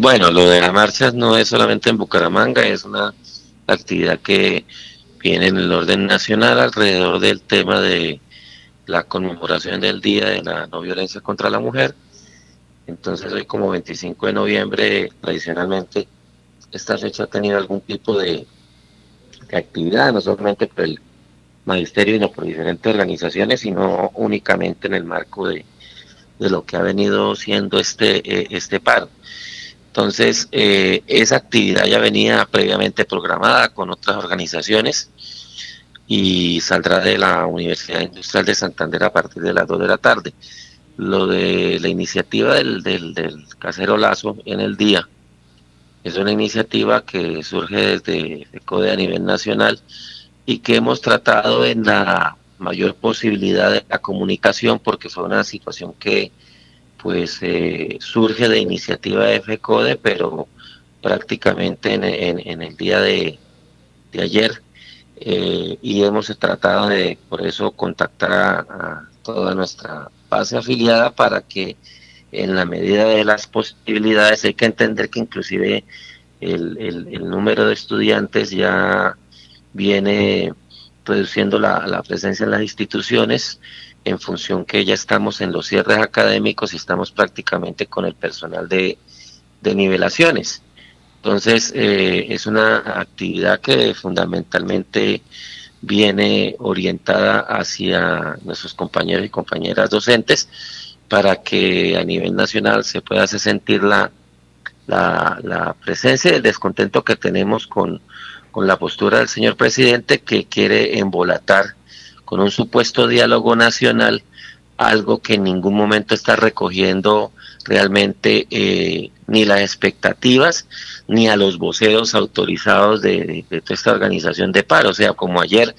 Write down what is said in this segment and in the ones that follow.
Bueno, lo de las marchas no es solamente en Bucaramanga, es una actividad que viene en el orden nacional alrededor del tema de la conmemoración del Día de la No Violencia contra la Mujer. Entonces hoy como 25 de noviembre, tradicionalmente, esta fecha ha tenido algún tipo de, actividad, no solamente por el magisterio, sino por diferentes organizaciones, sino únicamente en el marco de, lo que ha venido siendo este, eh, este paro. Entonces, eh, esa actividad ya venía previamente programada con otras organizaciones y saldrá de la Universidad Industrial de Santander a partir de las 2 de la tarde. Lo de la iniciativa del, del, del casero Lazo en el día es una iniciativa que surge desde CODE a nivel nacional y que hemos tratado en la mayor posibilidad de la comunicación porque fue una situación que pues eh, surge de iniciativa de FECODE, pero prácticamente en, el día de, ayer eh, y hemos tratado de por eso contactar a, toda nuestra base afiliada para que en la medida de las posibilidades hay que entender que inclusive el, el, número de estudiantes ya viene reduciendo la presencia en las instituciones en función que ya estamos en los cierres académicos y estamos prácticamente con el personal de, nivelaciones. Entonces, eh, es una actividad que fundamentalmente viene orientada hacia nuestros compañeros y compañeras docentes para que a nivel nacional se pueda hacer sentir la, la, la presencia y el descontento que tenemos con, con la postura del señor presidente que quiere embolatar con un supuesto diálogo nacional, algo que en ningún momento está recogiendo realmente eh, ni las expectativas ni a los voceros autorizados de, toda esta organización de paro. O sea, como ayer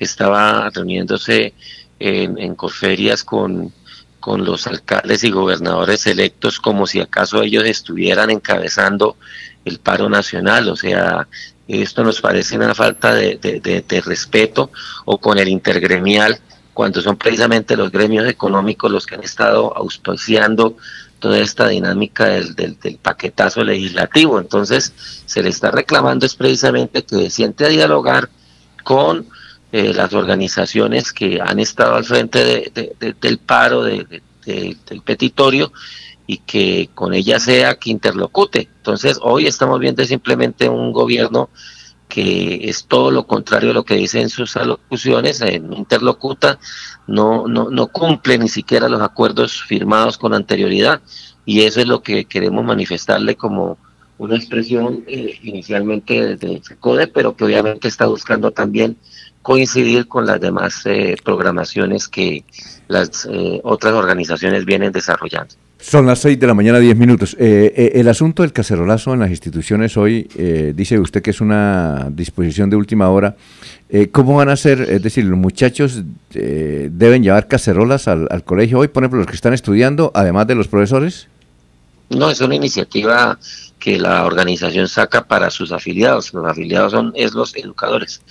estaba reuniéndose en, en Corferias con, con los alcaldes y gobernadores electos como si acaso ellos estuvieran encabezando el paro nacional. O sea, esto nos parece una falta de, respeto o con el intergremial, cuando son precisamente los gremios económicos los que han estado auspiciando toda esta dinámica del, del, paquetazo legislativo. Entonces, se le está reclamando es precisamente que siente a dialogar con eh, las organizaciones que han estado al frente del paro, del petitorio, y que con ella sea que interlocute. Entonces, hoy estamos viendo simplemente un gobierno que es todo lo contrario a lo que dice en sus alocuciones, eh, interlocuta, no, no, no cumple ni siquiera los acuerdos firmados con anterioridad y eso es lo que queremos manifestarle como una expresión eh, inicialmente de CODE, pero que obviamente está buscando también coincidir con las demás eh, programaciones que las otras organizaciones vienen desarrollando. Son las 6 de la mañana, 10 minutos. Eh, eh, el asunto del cacerolazo en las instituciones hoy, eh, dice usted que es una disposición de última hora. ¿Cómo van a ser? Es decir, los muchachos deben llevar cacerolas al, colegio hoy, por ejemplo, los que están estudiando, además de los profesores. No, es una iniciativa que la organización saca para sus afiliados. Los afiliados son es los educadores.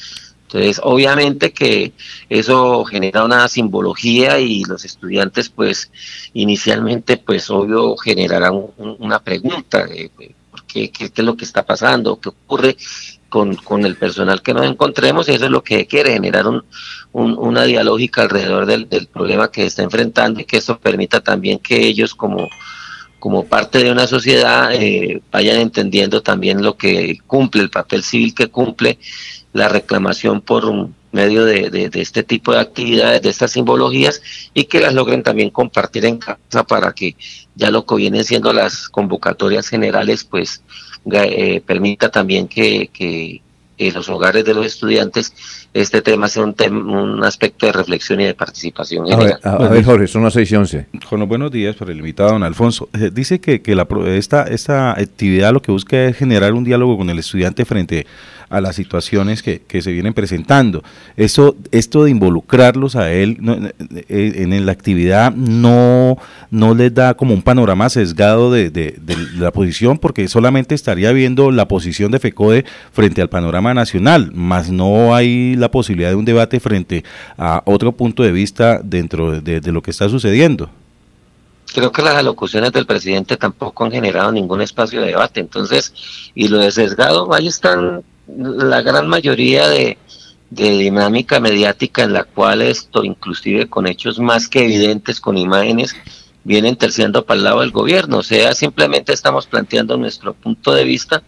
Entonces, obviamente que eso genera una simbología y los estudiantes, pues, inicialmente, pues, obvio, generarán una pregunta de, qué, qué, es lo que está pasando, qué ocurre con, con, el personal que nos encontremos, y eso es lo que quiere, generar un, una dialógica alrededor del, del problema que está enfrentando y que eso permita también que ellos como como parte de una sociedad eh, vayan entendiendo también lo que cumple, el papel civil que cumple la reclamación por medio de, este tipo de actividades, de estas simbologías, y que las logren también compartir en casa para que ya lo que vienen siendo las convocatorias generales, pues eh, permita también que, que en los hogares de los estudiantes este tema sea un, un aspecto de reflexión y de participación. A ver, a, ver, Jorge, son las 6 y 11. Con los buenos días por el invitado, don Alfonso. Eh, dice que, que la, esta, esta actividad lo que busca es generar un diálogo con el estudiante frente a las situaciones que, que se vienen presentando. Eso, esto de involucrarlos a él eh, en, la actividad no, no les da como un panorama sesgado de, de, la posición, porque solamente estaría viendo la posición de FECODE frente al panorama nacional, más no hay la posibilidad de un debate frente a otro punto de vista dentro de, lo que está sucediendo. creo que las alocuciones del presidente tampoco han generado ningún espacio de debate. Entonces, y lo de sesgado, ahí están la gran mayoría de, de dinámica mediática en la cual esto, inclusive con hechos más que evidentes, con imágenes, vienen terciando para el lado del gobierno. O sea, simplemente estamos planteando nuestro punto de vista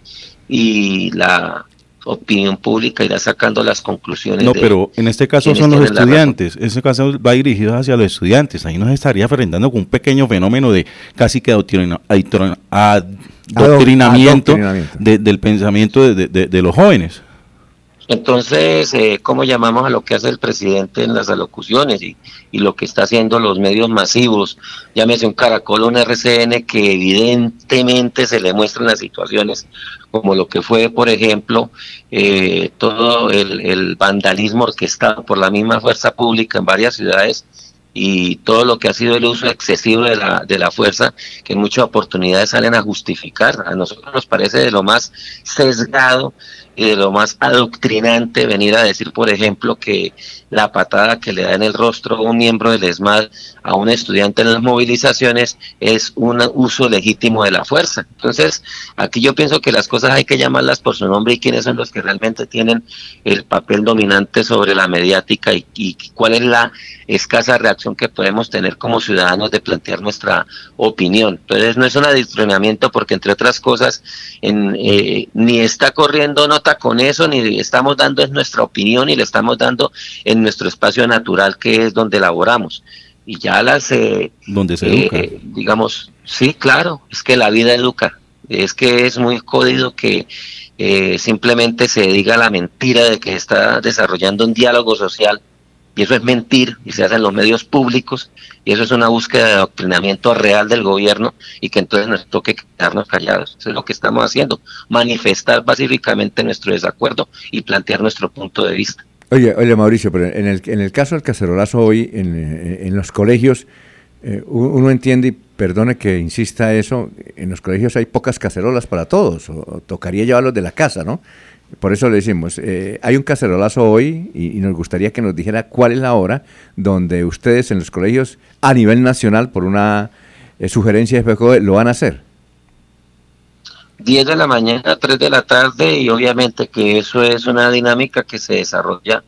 y la opinión pública irá sacando las conclusiones. No, pero en este caso son los estudiantes, en este caso va dirigido hacia los estudiantes, ahí nos estaría enfrentando con un pequeño fenómeno de casi que adoctrinamiento, del pensamiento de los jóvenes. Entonces, eh, ¿cómo llamamos a lo que hace el presidente en las alocuciones y, y, lo que está haciendo los medios masivos? Llámese un caracol, un RCN que evidentemente se le muestran las situaciones, como lo que fue, por ejemplo, eh, todo el, el vandalismo orquestado por la misma fuerza pública en varias ciudades y todo lo que ha sido el uso excesivo de la, de la fuerza, que en muchas oportunidades salen a justificar. A nosotros nos parece de lo más sesgado y de lo más adoctrinante venir a decir, por ejemplo, que la patada que le da en el rostro un miembro del ESMAD a un estudiante en las movilizaciones es un uso legítimo de la fuerza. Entonces, aquí yo pienso que las cosas hay que llamarlas por su nombre y quiénes son los que realmente tienen el papel dominante sobre la mediática y, y cuál es la escasa reacción que podemos tener como ciudadanos de plantear nuestra opinión. Entonces, no es un adoctrinamiento porque, entre otras cosas, en, eh, ni está corriendo nota con eso, ni estamos dando es nuestra opinión y le estamos dando en nuestro espacio natural que es donde laboramos. Y ya las... Eh, donde se educa. Eh, digamos, sí, claro, es que la vida educa. Es que es muy jodido que eh, simplemente se diga la mentira de que está desarrollando un diálogo social y eso es mentir y se hace en los medios públicos y eso es una búsqueda de adoctrinamiento real del gobierno y que entonces nos toque quedarnos callados. Eso es lo que estamos haciendo, manifestar pacíficamente nuestro desacuerdo y plantear nuestro punto de vista. Oye, oye Mauricio, pero en el, en el caso del cacerolazo hoy, en, en los colegios, eh, uno entiende, y perdone que insista eso, en los colegios hay pocas cacerolas para todos, o, tocaría llevarlos de la casa, ¿no? Por eso le decimos, eh, hay un cacerolazo hoy y, nos gustaría que nos dijera cuál es la hora donde ustedes en los colegios a nivel nacional, por una eh, sugerencia de FECODE, lo van a hacer. 10 de la mañana, 3 de la tarde y obviamente que eso es una dinámica que se desarrolla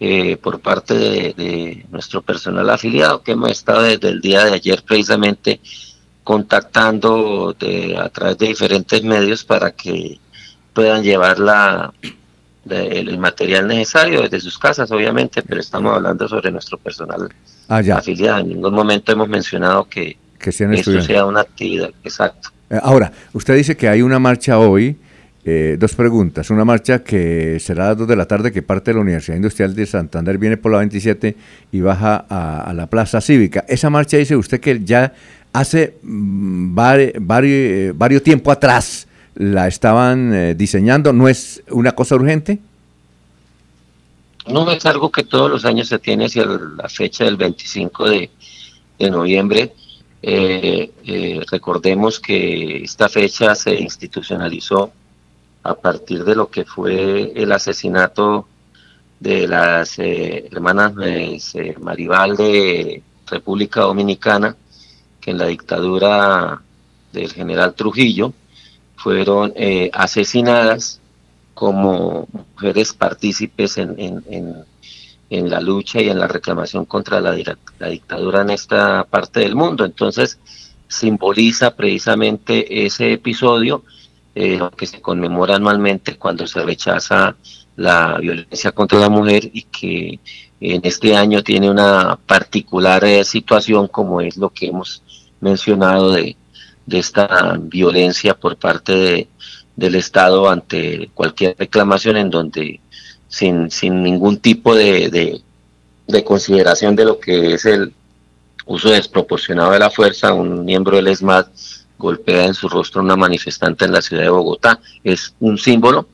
eh, por parte de, nuestro personal afiliado que hemos estado desde el día de ayer precisamente contactando a través de diferentes medios para que puedan llevar la, el material necesario desde sus casas, obviamente, pero estamos hablando sobre nuestro personal ah, afiliado. En ningún momento hemos mencionado que, que esto sea una actividad. Exacto. Eh, ahora, usted dice que hay una marcha hoy, eh, dos preguntas. Una marcha que será a las 2 de la tarde, que parte de la Universidad Industrial de Santander, viene por la 27 y baja a, la Plaza Cívica. Esa marcha dice usted que ya hace mm, varios, varios tiempo atrás la estaban eh, diseñando, ¿no es una cosa urgente? No es algo que todos los años se tiene hacia la fecha del 25 de, de noviembre eh, eh, recordemos que esta fecha se institucionalizó a partir de lo que fue el asesinato de las eh, hermanas eh, Maribal de República Dominicana, que en la dictadura del general Trujillo fueron asesinadas como mujeres partícipes en, en en la lucha y en la reclamación contra la, dictadura en esta parte del mundo. Entonces, simboliza precisamente ese episodio eh, que se conmemora anualmente cuando se rechaza la violencia contra la mujer y que en este año tiene una particular eh, situación como es lo que hemos mencionado de, de esta violencia por parte de, del Estado ante cualquier reclamación en donde sin, sin ningún tipo de, de, consideración de lo que es el uso desproporcionado de la fuerza, un miembro del ESMAD golpea en su rostro a una manifestante en la ciudad de Bogotá. Es un símbolo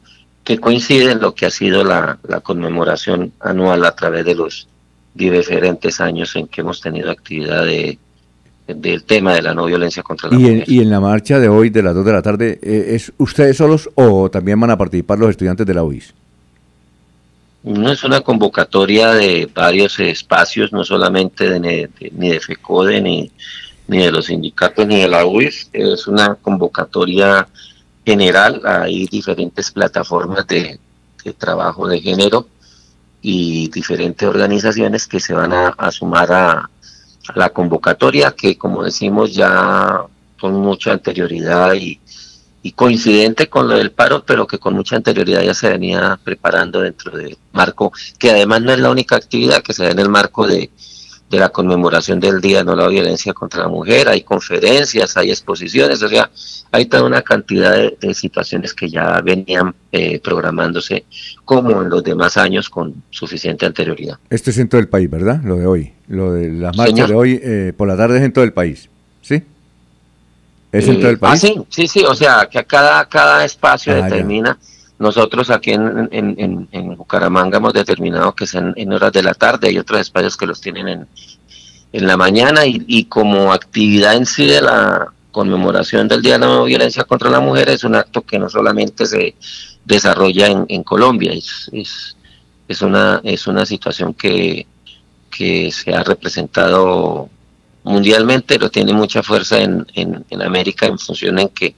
que coincide en lo que ha sido la, la conmemoración anual a través de los diferentes años en que hemos tenido actividad de, del tema de la no violencia contra la ¿Y mujer. En, ¿Y en la marcha de hoy, de las 2 de la tarde, eh, es ustedes solos o también van a participar los estudiantes de la UIS? No es una convocatoria de varios espacios, no solamente de, ni de FECODE ni, ni de los sindicatos ni de la UIS, es una convocatoria general, hay diferentes plataformas de, trabajo de género y diferentes organizaciones que se van a, sumar a, la convocatoria, que como decimos ya con mucha anterioridad y, y coincidente con lo del paro, pero que con mucha anterioridad ya se venía preparando dentro del marco, que además no es la única actividad que se da en el marco de, de la conmemoración del Día No la Violencia contra la Mujer, hay conferencias, hay exposiciones, o sea, hay toda una cantidad de, situaciones que ya venían eh, programándose como en los demás años con suficiente anterioridad. Este es en todo el país, ¿verdad? Lo de hoy, lo de las marchas de hoy eh, por la tarde es en todo el país, ¿sí? ¿Es en todo el eh, ah, país? sí, sí, sí, o sea, que cada, cada espacio ah, determina... Nosotros aquí en, en, en, Bucaramanga hemos determinado que sean en horas de la tarde, hay otros espacios que los tienen en, en la mañana y, y, como actividad en sí de la conmemoración del Día de la No Violencia contra la Mujer es un acto que no solamente se desarrolla en, en Colombia, es, es, es, una, es una situación que, que se ha representado mundialmente, pero tiene mucha fuerza en, en, en América en función en que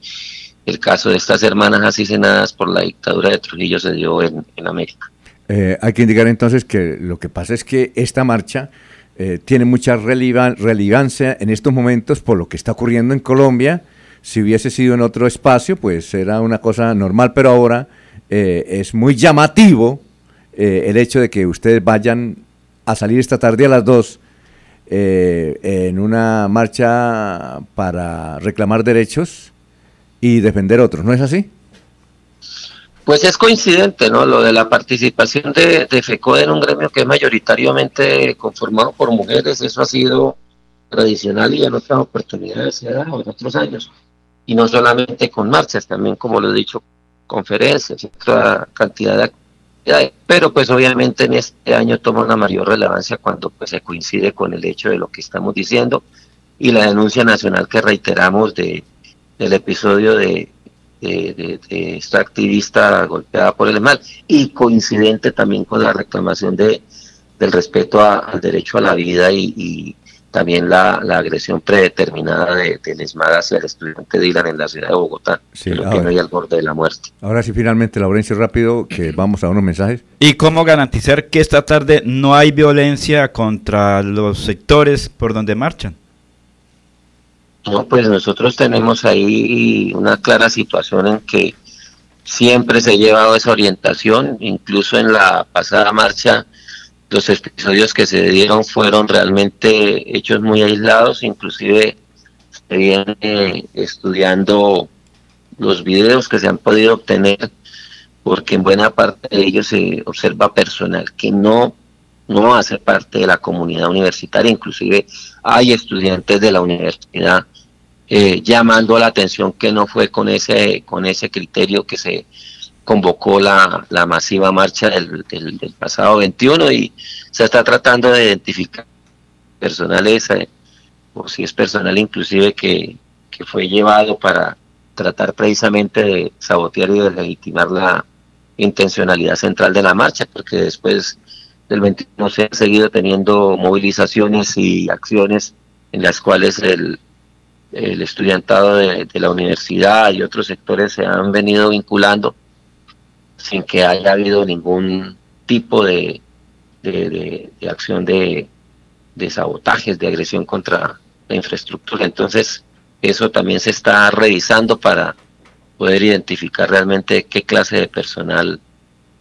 el caso de estas hermanas asesinadas por la dictadura de Trujillo se dio en, América. Eh, hay que indicar entonces que lo que pasa es que esta marcha eh, tiene mucha relevancia en estos momentos por lo que está ocurriendo en Colombia. Si hubiese sido en otro espacio, pues era una cosa normal, pero ahora eh, es muy llamativo el hecho de que ustedes vayan a salir esta tarde a las 2 en una marcha para reclamar derechos y defender otros, ¿no es así? Pues es coincidente, ¿no? Lo de la participación de, de en un gremio que es mayoritariamente conformado por mujeres, eso ha sido tradicional y en otras oportunidades se ha dado en otros años. Y no solamente con marchas, también, como lo he dicho, conferencias otra cantidad de actividades. Pero pues obviamente en este año toma una mayor relevancia cuando pues se coincide con el hecho de lo que estamos diciendo y la denuncia nacional que reiteramos de el episodio de, de, esta activista golpeada por el mal y coincidente también con la reclamación de, del respeto al derecho a la vida y, también la, agresión predeterminada de, de ESMAD hacia el estudiante Dylan en la ciudad de Bogotá, sí, que no hay al borde de la muerte. Ahora sí, finalmente, Laurencio, rápido, que vamos a unos mensajes. ¿Y cómo garantizar que esta tarde no hay violencia contra los sectores por donde marchan? No, pues nosotros tenemos ahí una clara situación en que siempre se ha llevado esa orientación, incluso en la pasada marcha los episodios que se dieron fueron realmente hechos muy aislados, inclusive se viene estudiando los videos que se han podido obtener, porque en buena parte de ellos se observa personal que no, no hace parte de la comunidad universitaria, inclusive hay estudiantes de la universidad eh, llamando la atención que no fue con ese, con ese criterio que se convocó la, la masiva marcha del, del, pasado 21 y se está tratando de identificar personales, eh, o si es personal inclusive que, que fue llevado para tratar precisamente de sabotear y de legitimar la intencionalidad central de la marcha, porque después del 21 se han seguido teniendo movilizaciones y acciones en las cuales el, el estudiantado de, la universidad y otros sectores se han venido vinculando sin que haya habido ningún tipo de, de, acción de, de sabotajes, de agresión contra la infraestructura. Entonces, eso también se está revisando para poder identificar realmente qué clase de personal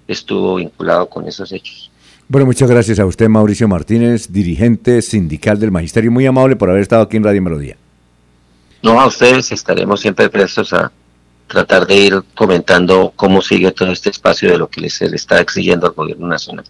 estuvo vinculado con esos hechos. Bueno, muchas gracias a usted, Mauricio Martínez, dirigente sindical del Magisterio. Muy amable por haber estado aquí en Radio Melodía. No, a ustedes estaremos siempre prestos a tratar de ir comentando cómo sigue todo este espacio de lo que se le está exigiendo al gobierno nacional.